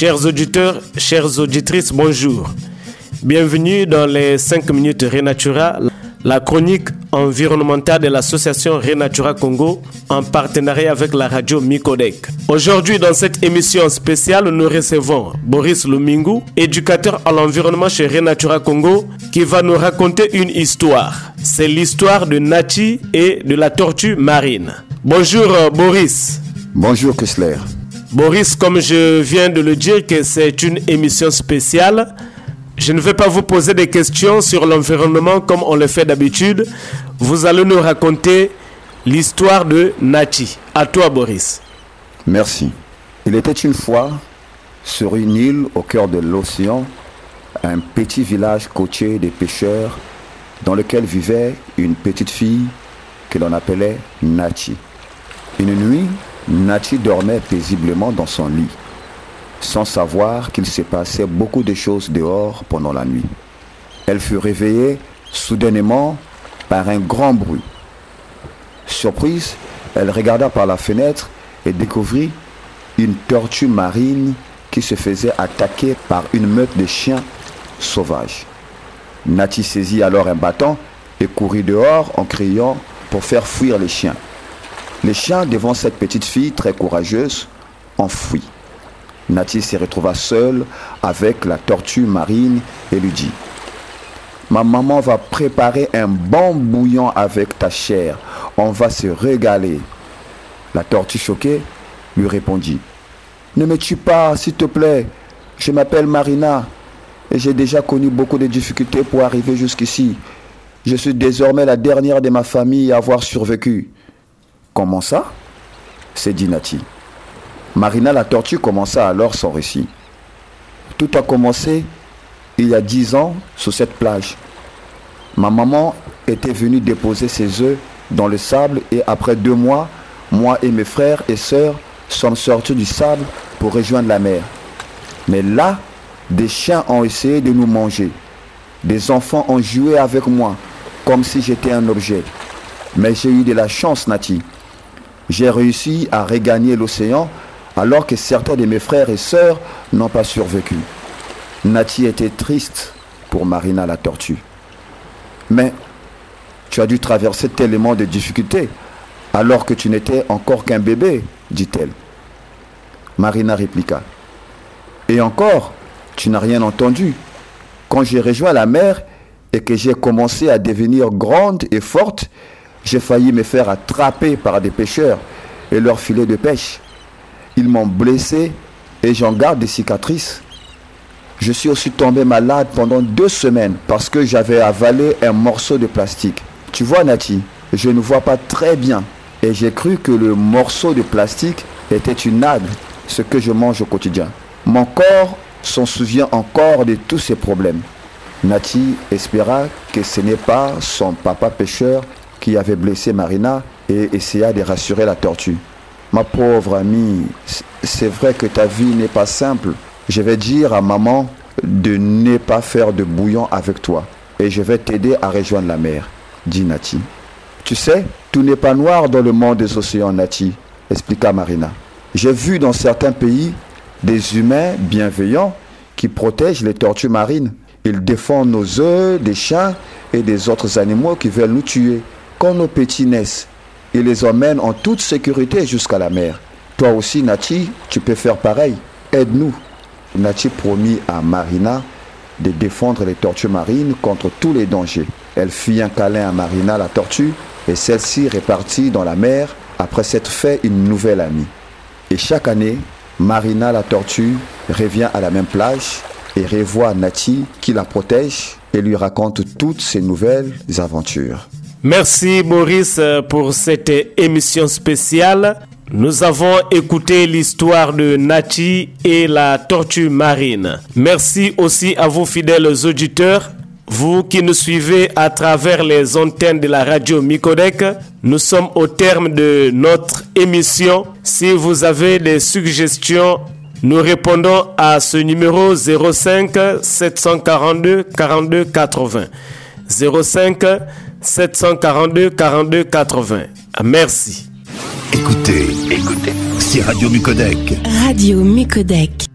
Chers auditeurs, chères auditrices, bonjour. Bienvenue dans les 5 minutes Renatura, la chronique environnementale de l'association Renatura Congo en partenariat avec la radio Micodec. Aujourd'hui, dans cette émission spéciale, nous recevons Boris Lumingu, éducateur à l'environnement chez Renatura Congo, qui va nous raconter une histoire. C'est l'histoire de Nati et de la tortue marine. Bonjour euh, Boris. Bonjour Kessler. Boris, comme je viens de le dire que c'est une émission spéciale, je ne vais pas vous poser des questions sur l'environnement comme on le fait d'habitude. Vous allez nous raconter l'histoire de Nati. À toi, Boris. Merci. Il était une fois, sur une île au cœur de l'océan, un petit village côtier des pêcheurs dans lequel vivait une petite fille que l'on appelait Nati. Une nuit, Nati dormait paisiblement dans son lit, sans savoir qu'il se passait beaucoup de choses dehors pendant la nuit. Elle fut réveillée soudainement par un grand bruit. Surprise, elle regarda par la fenêtre et découvrit une tortue marine qui se faisait attaquer par une meute de chiens sauvages. Nati saisit alors un bâton et courut dehors en criant pour faire fuir les chiens. Les chiens, devant cette petite fille très courageuse, enfuient. Nati se retrouva seule avec la tortue marine et lui dit Ma maman va préparer un bon bouillon avec ta chair. On va se régaler. La tortue choquée lui répondit Ne me tue pas, s'il te plaît. Je m'appelle Marina et j'ai déjà connu beaucoup de difficultés pour arriver jusqu'ici. Je suis désormais la dernière de ma famille à avoir survécu. Comment ça s'est dit Nati. Marina la tortue commença alors son récit. Tout a commencé il y a dix ans sur cette plage. Ma maman était venue déposer ses œufs dans le sable et après deux mois, moi et mes frères et sœurs sommes sortis du sable pour rejoindre la mer. Mais là, des chiens ont essayé de nous manger. Des enfants ont joué avec moi comme si j'étais un objet. Mais j'ai eu de la chance, Nati. J'ai réussi à regagner l'océan alors que certains de mes frères et sœurs n'ont pas survécu. Nati était triste pour Marina la tortue. Mais tu as dû traverser tellement de difficultés alors que tu n'étais encore qu'un bébé, dit-elle. Marina répliqua. Et encore, tu n'as rien entendu. Quand j'ai rejoint la mer et que j'ai commencé à devenir grande et forte, j'ai failli me faire attraper par des pêcheurs et leur filet de pêche. Ils m'ont blessé et j'en garde des cicatrices. Je suis aussi tombé malade pendant deux semaines parce que j'avais avalé un morceau de plastique. Tu vois Nati, je ne vois pas très bien et j'ai cru que le morceau de plastique était une algue, ce que je mange au quotidien. Mon corps s'en souvient encore de tous ces problèmes. Nati espéra que ce n'est pas son papa pêcheur qui avait blessé Marina et essaya de rassurer la tortue. Ma pauvre amie, c'est vrai que ta vie n'est pas simple. Je vais dire à maman de ne pas faire de bouillon avec toi et je vais t'aider à rejoindre la mer, dit Nati. Tu sais, tout n'est pas noir dans le monde des océans, Nati, expliqua Marina. J'ai vu dans certains pays des humains bienveillants qui protègent les tortues marines. Ils défendent nos œufs des chiens et des autres animaux qui veulent nous tuer. Quand nos petits naissent, ils les emmènent en toute sécurité jusqu'à la mer. Toi aussi, Nati, tu peux faire pareil. Aide-nous. Nati promit à Marina de défendre les tortues marines contre tous les dangers. Elle fit un câlin à Marina, la tortue, et celle-ci repartit dans la mer après s'être fait une nouvelle amie. Et chaque année, Marina, la tortue, revient à la même plage et revoit Nati qui la protège et lui raconte toutes ses nouvelles aventures. Merci Maurice pour cette émission spéciale. Nous avons écouté l'histoire de Nati et la tortue marine. Merci aussi à vous fidèles auditeurs, vous qui nous suivez à travers les antennes de la radio Micodec. Nous sommes au terme de notre émission. Si vous avez des suggestions, nous répondons à ce numéro 05 742 42 80. 05 742 42 80. Merci. Écoutez, écoutez, c'est Radio Mucodec. Radio Mucodec.